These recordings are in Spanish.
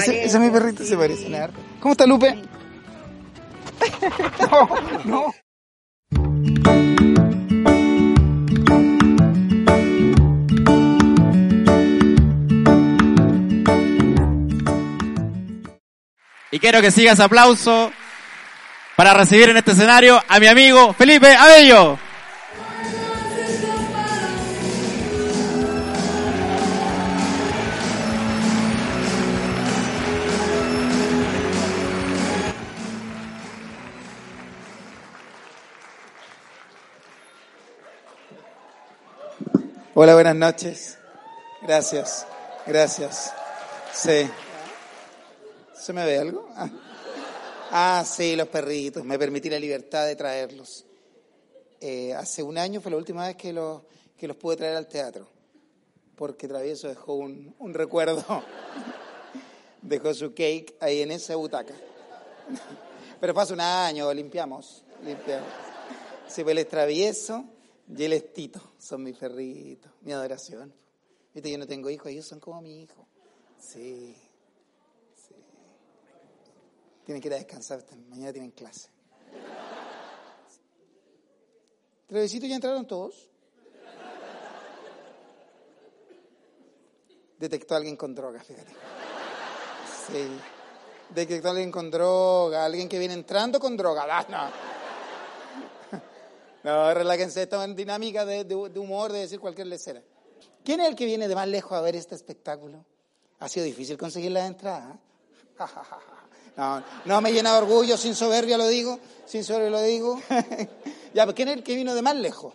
Ese, ese es mi perrito, se parece. la ¿Cómo está Lupe? no, no. Y quiero que sigas aplauso para recibir en este escenario a mi amigo Felipe Abello. Hola, buenas noches. Gracias, gracias. Sí. ¿Se me ve algo? Ah. Ah, sí, los perritos. Me permití la libertad de traerlos. Eh, hace un año fue la última vez que los, que los pude traer al teatro, porque Travieso dejó un, un recuerdo. Dejó su cake ahí en esa butaca. Pero hace un año, limpiamos. limpiamos. Sí, pues él es travieso y él es Tito. Son mis perritos, mi adoración. Viste, yo no tengo hijos, ellos son como mi hijo. Sí. Tienen que ir a descansar, mañana tienen clase. ¿Trevesitos ya entraron todos? Detectó a alguien con droga, fíjate. Sí. Detectó a alguien con droga, alguien que viene entrando con droga. Ah, no. No, relájense, esto en dinámica de, de, de humor, de decir cualquier lecera. ¿Quién es el que viene de más lejos a ver este espectáculo? Ha sido difícil conseguir la entrada. No, no me llena de orgullo, sin soberbia lo digo, sin soberbia lo digo. ya, pues, ¿quién es el que vino de más lejos?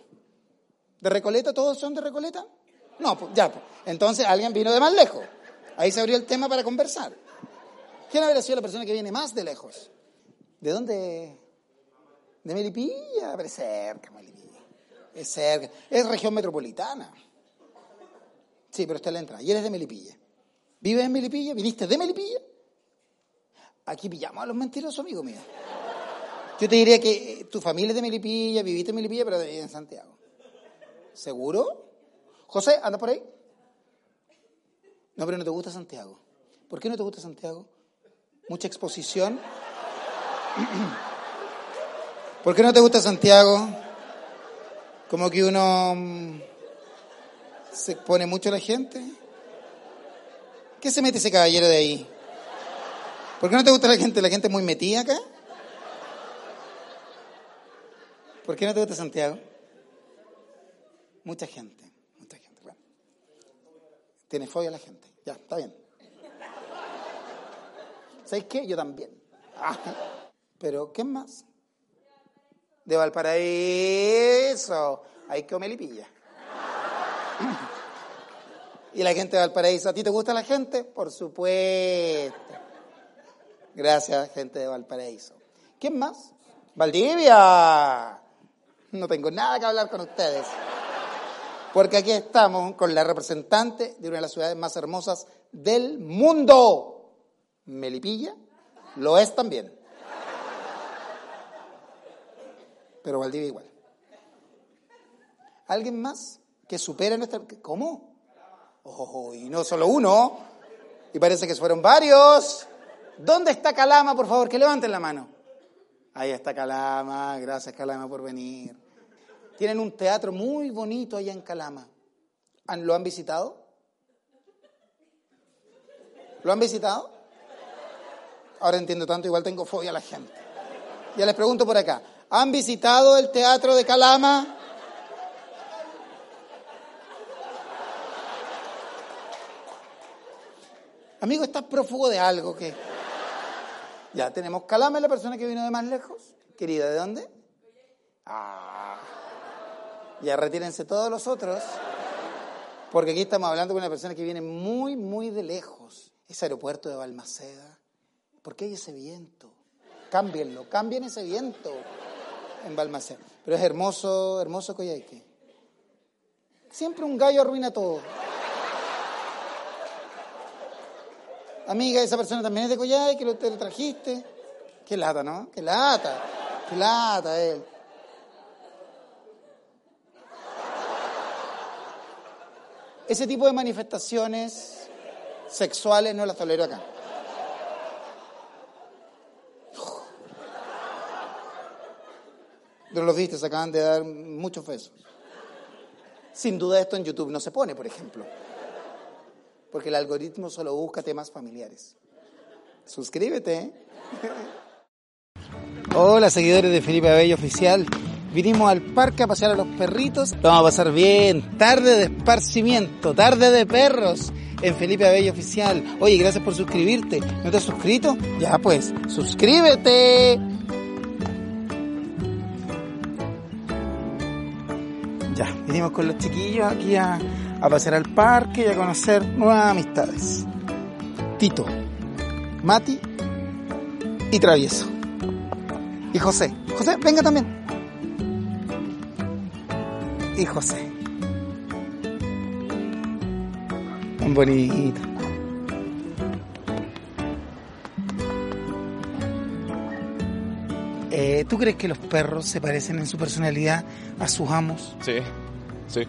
¿De Recoleta? ¿Todos son de Recoleta? No, pues, ya, pues. entonces alguien vino de más lejos. Ahí se abrió el tema para conversar. ¿Quién habría sido la persona que viene más de lejos? ¿De dónde? De Melipilla, pero es cerca, Melipilla. Es cerca. Es región metropolitana. Sí, pero está en la entrada. Y eres de Melipilla. ¿Vives en Melipilla? ¿Viniste de Melipilla? Aquí pillamos a los mentirosos, amigo mío. Yo te diría que eh, tu familia es de Melipilla, viviste en Melipilla, pero en Santiago. ¿Seguro? José, ¿anda por ahí? No, pero no te gusta Santiago. ¿Por qué no te gusta Santiago? Mucha exposición. ¿Por qué no te gusta Santiago? Como que uno mm, se expone mucho a la gente. ¿Qué se mete ese caballero de ahí? ¿Por qué no te gusta la gente? ¿La gente es muy metida acá? ¿Por qué no te gusta Santiago? Mucha gente, mucha gente. Bueno, tiene fobia la gente. Ya, está bien. ¿Sabéis qué? Yo también. Ah, pero, ¿qué más? De Valparaíso. Hay que Melipilla. Y la gente de Valparaíso, ¿a ti te gusta la gente? Por supuesto. Gracias, gente de Valparaíso. ¿Quién más? Valdivia. No tengo nada que hablar con ustedes. Porque aquí estamos con la representante de una de las ciudades más hermosas del mundo. Melipilla lo es también. Pero Valdivia igual. ¿Alguien más que supere nuestra... ¿Cómo? Oh, y no solo uno. Y parece que fueron varios. ¿Dónde está Calama, por favor? Que levanten la mano. Ahí está Calama, gracias Calama por venir. Tienen un teatro muy bonito allá en Calama. ¿Lo han visitado? ¿Lo han visitado? Ahora entiendo tanto, igual tengo fobia a la gente. Ya les pregunto por acá. ¿Han visitado el teatro de Calama? Amigo, estás prófugo de algo que... Ya tenemos Calama, la persona que vino de más lejos. Querida, ¿de dónde? Ah. Ya retírense todos los otros. Porque aquí estamos hablando con una persona que viene muy, muy de lejos. Ese aeropuerto de Balmaceda. ¿Por qué hay ese viento? Cámbienlo, cambien ese viento en Balmaceda. Pero es hermoso, hermoso Coyhaique. Siempre un gallo arruina todo. Amiga, esa persona también es de Coyhaique, que usted lo trajiste. Qué lata, ¿no? Qué lata. Qué lata él. Ese tipo de manifestaciones sexuales no las tolero acá. Pero los viste, se acaban de dar muchos besos. Sin duda esto en YouTube no se pone, por ejemplo. Porque el algoritmo solo busca temas familiares. Suscríbete. ¿eh? Hola, seguidores de Felipe Abello Oficial. Vinimos al parque a pasear a los perritos. Lo vamos a pasar bien. Tarde de esparcimiento, tarde de perros en Felipe Abello Oficial. Oye, gracias por suscribirte. ¿No te has suscrito? Ya pues, suscríbete. Ya, vinimos con los chiquillos aquí a, a pasear al parque y a conocer nuevas amistades. Tito, Mati y Travieso. Y José. José, venga también. Y José. Tan bonito. Eh, ¿Tú crees que los perros se parecen en su personalidad a sus amos? Sí, sí.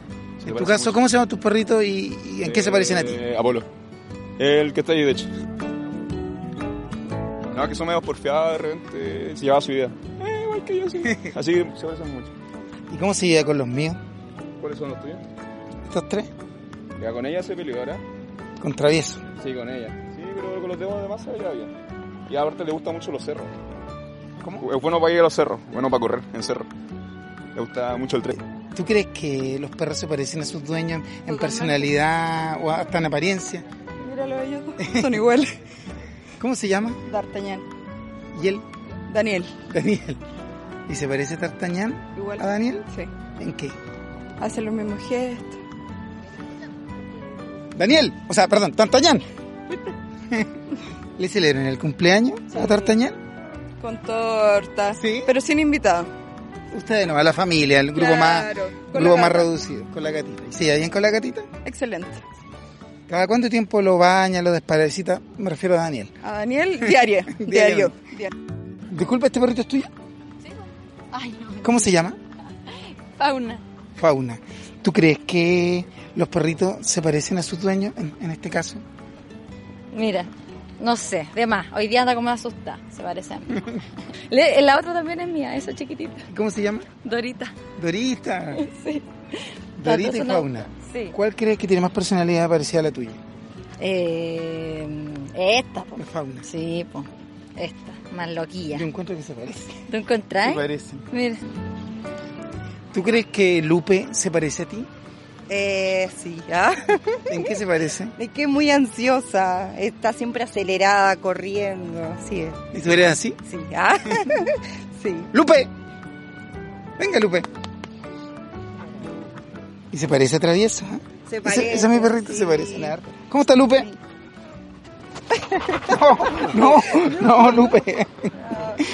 En tu caso, ¿cómo se llaman tus perritos y, y en qué se parecen a ti? Eh, Apolo. El que está ahí, de hecho. No, que son medio porfiados de repente, se lleva su vida. Eh, igual que yo, sí. Así que se parecen mucho. ¿Y cómo se lleva con los míos? ¿Cuáles son los tuyos? Estos tres. Ya con ella se peleó, ¿verdad? Con travieso. Sí, con ella. Sí, pero con los demás demás se lleva bien. Y aparte le gustan mucho los cerros. ¿Cómo? Es bueno para ir a los cerros, bueno para correr en cerro. Le gusta mucho el tren. ¿Tú crees que los perros se parecen a sus dueños en personalidad o hasta en apariencia? Míralo ellos. Son iguales. ¿Cómo se llama? D'Artagnan. ¿Y él? Daniel. Daniel. ¿Y se parece Tartañán Igual. a Daniel? Sí. ¿En qué? Hace los mismos gestos. Daniel, o sea, perdón, Tartañán. ¿Le celebran el cumpleaños a Tartañán? Con torta. ¿Sí? Pero sin invitado. Ustedes no, a la familia, el grupo más Claro, grupo más reducido, con la gatita. ¿Y ¿Sí, bien con la gatita? Excelente. ¿Cada cuánto tiempo lo baña, lo desparasita? Me refiero a Daniel. A Daniel, diario. diario. Diario. Disculpa, ¿este perrito es tuyo? Ay, no. ¿Cómo se llama? Fauna. Fauna. ¿Tú crees que los perritos se parecen a sus dueños en, en este caso? Mira, no sé, de más. Hoy día anda como asustada, se parece a mí. Le- la otra también es mía, esa chiquitita. ¿Cómo se llama? Dorita. Dorita. Sí. Dorita y Fauna. Sí. ¿Cuál crees que tiene más personalidad parecida a la tuya? Eh, esta, po. La Fauna. Sí, pues. Esta, más loquilla. Yo encuentro que se parecen. ¿Tú Se encontrás? parecen. Mira. ¿Tú crees que Lupe se parece a ti? Eh, sí, ¿ah? ¿En qué se parece? Es que es muy ansiosa, está siempre acelerada, corriendo, sí, ¿Y tú eres así? sí, ¿ah? sí. ¡Lupe! Venga, Lupe. ¿Y se parece a Traviesa? ¿eh? Se parece, Ese, es mi perrito, sí. se parece. nada. ¿Cómo está Lupe? No, no, no, Lupe.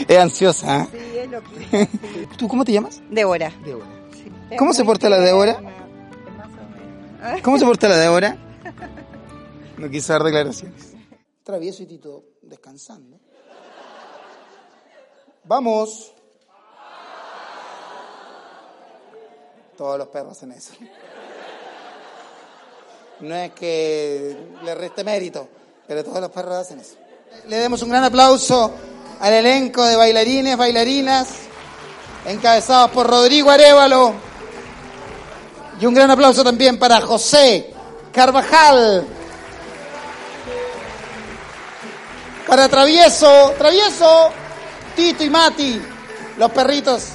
Es ansiosa. ¿eh? Sí, es loquita. ¿Tú cómo te llamas? Débora. Débora. Es ¿Cómo se porta la Débora? ¿Cómo se porta la Débora? No quiso dar declaraciones. Travieso y Tito descansando. Vamos. Todos los perros hacen eso. No es que le reste mérito, pero todos los perros hacen eso. Le demos un gran aplauso al elenco de bailarines, bailarinas, encabezados por Rodrigo Arevalo. Y un gran aplauso también para José Carvajal. Para Travieso, Travieso, Tito y Mati, los perritos.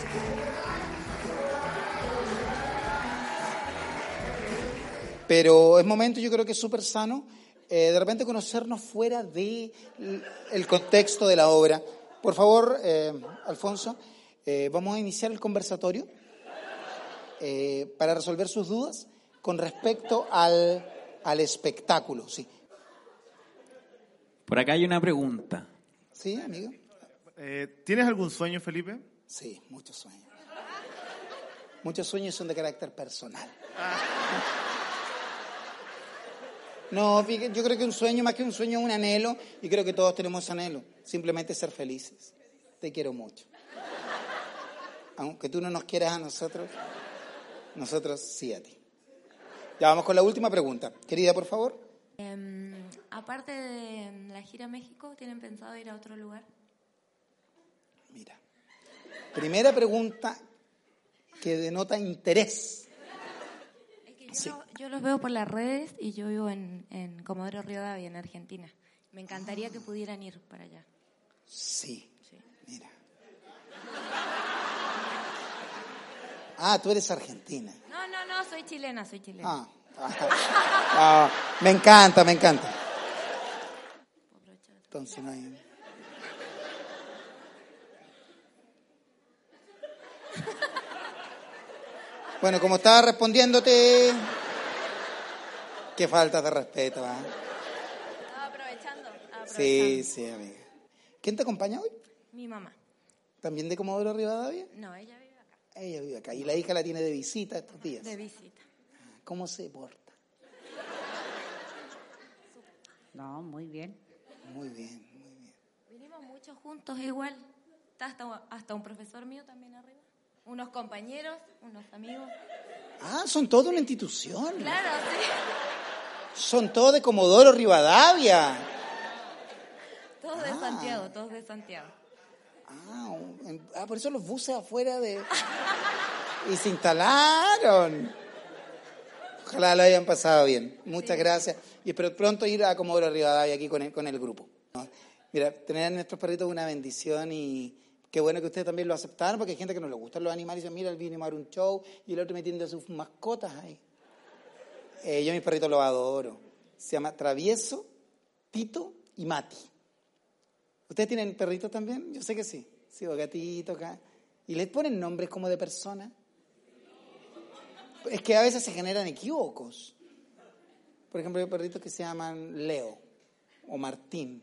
Pero es momento, yo creo que es súper sano, eh, de repente conocernos fuera del el contexto de la obra. Por favor, eh, Alfonso, eh, vamos a iniciar el conversatorio eh, para resolver sus dudas con respecto al, al espectáculo. Sí, Por acá hay una pregunta. sí, amigo. Eh, ¿Tienes algún sueño, Felipe? Sí, muchos sueños. Muchos sueños son de carácter personal. No, fíjate, yo creo que un sueño, más que un sueño, es un anhelo, y creo que todos tenemos ese anhelo. Simplemente ser felices. Te quiero mucho. Aunque tú no nos quieras a nosotros, nosotros sí a ti. Ya vamos con la última pregunta. Querida, por favor. Em, aparte de la gira a México, ¿tienen pensado ir a otro lugar? Mira. Primera pregunta que denota interés. Es que yo, lo- yo los veo por las redes y yo vivo en, en Comodoro Rivadavia, en Argentina. Me encantaría que pudieran ir para allá. Sí, mira. Ah, tú eres argentina. No, no, no, soy chilena, soy chilena. Ah, ah, me encanta, me encanta. Entonces no hay... Bueno, como estaba respondiéndote, qué falta de respeto, ¿ah? Estaba aprovechando. Sí, sí, amiga. ¿Quién te acompaña hoy? Mi mamá. ¿También de Comodoro Rivadavia? No, ella vive Ella vive acá. Y la hija la tiene de visita estos días. de visita. ¿Cómo se porta? No, muy bien. Muy bien, muy bien. Vinimos muchos juntos igual. Está hasta, hasta un profesor mío también arriba. Unos compañeros, unos amigos. Ah, son toda una institución. Claro, sí. Son todos de Comodoro Rivadavia. Todos de Santiago, todos de Santiago. Ah, ah, por eso los buses afuera de... Y se instalaron. Ojalá lo hayan pasado bien. Muchas gracias. Y espero pronto ir a Comodoro Rivadavia aquí con el, con el grupo. ¿no? Mira, tener a nuestros perritos es una bendición y qué bueno que ustedes también lo aceptaron porque hay gente que no le gustan los animales y dice, mira, él vino a dar un show y el otro metiendo sus mascotas ahí. Eh, yo a mis perritos los adoro. Se llama Travieso, Tito y Mati. ¿Ustedes tienen perritos también? Yo sé que sí. Sí, o gatitos acá. ¿Y les ponen nombres como de persona? Es que a veces se generan equívocos. Por ejemplo, hay perritos que se llaman Leo o Martín.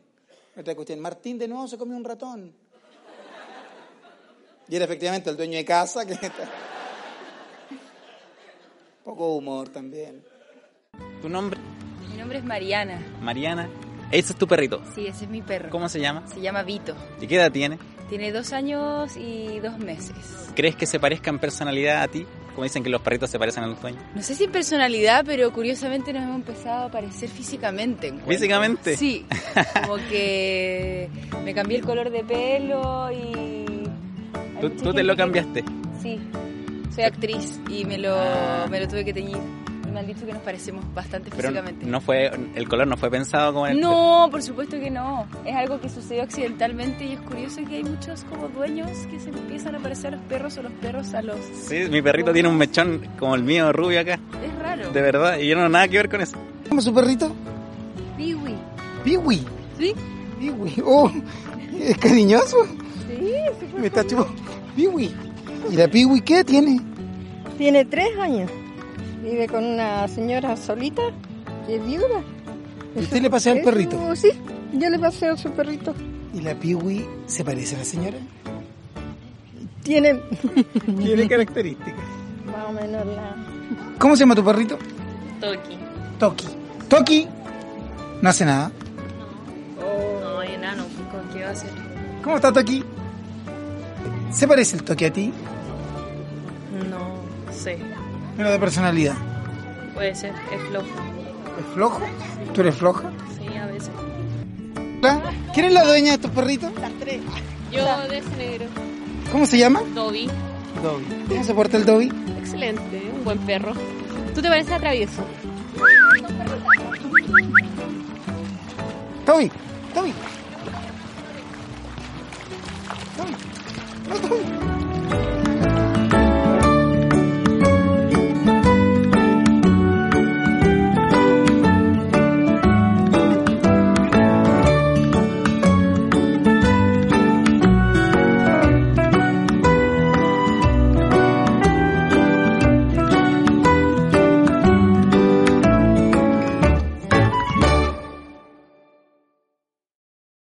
Otra cuestión, Martín de nuevo se comió un ratón. Y era efectivamente el dueño de casa que está... Poco humor también. ¿Tu nombre? Mi nombre es Mariana. Mariana. Ese es tu perrito. Sí, ese es mi perro. ¿Cómo se llama? Se llama Vito. ¿Y qué edad tiene? Tiene dos años y dos meses. ¿Crees que se parezca en personalidad a ti? Como dicen que los perritos se parecen a los dueños. No sé si en personalidad, pero curiosamente nos hemos empezado a parecer físicamente. encuentro. ¿Físicamente? Sí. Como que me cambié el color de pelo y... ¿Tú, te lo que- cambiaste? Sí. Soy actriz y me lo, Ah. me lo tuve que teñir. Me han dicho que nos parecemos bastante Pero físicamente. no fue, el color no fue pensado como en el No, por supuesto que no. Es algo que sucedió accidentalmente y es curioso que hay muchos como dueños que se empiezan a parecer a los perros o los perros a los... Sí, mi perrito tiene un mechón como el mío rubio acá. Es raro. De verdad, y yo no tengo nada que ver con eso. ¿Cómo es su perrito? Piwi. Piwi. ¿Sí? Piwi. Oh, es cariñoso. Sí, Me está chupando. Piwi. ¿Y la Piwi qué tiene? Tiene tres años. Vive con una señora solita que es viuda. ¿Y usted le pasea al perrito? Sí, yo le paseo a su perrito. ¿Y la Piwi se parece a la señora? Tiene Tiene características. más o menos la... ¿Cómo se llama tu perrito? Toki. Toki. Toki. No hace nada. No, enano. ¿Con qué va a ser? ¿Cómo está Toki? ¿Se parece el Toki a ti? No sé. Pero de personalidad. Puede ser. Es flojo. ¿Es flojo? ¿Tú eres floja? Sí, a veces. ¿Quién es la dueña de estos perritos? Yo de ese negro. ¿Cómo se llama? Dobby. Dobby. ¿Cómo se porta el Dobby? Excelente. Un buen perro. ¿Tú te pareces a travieso? Toby. Toby. Toby. No, Toby.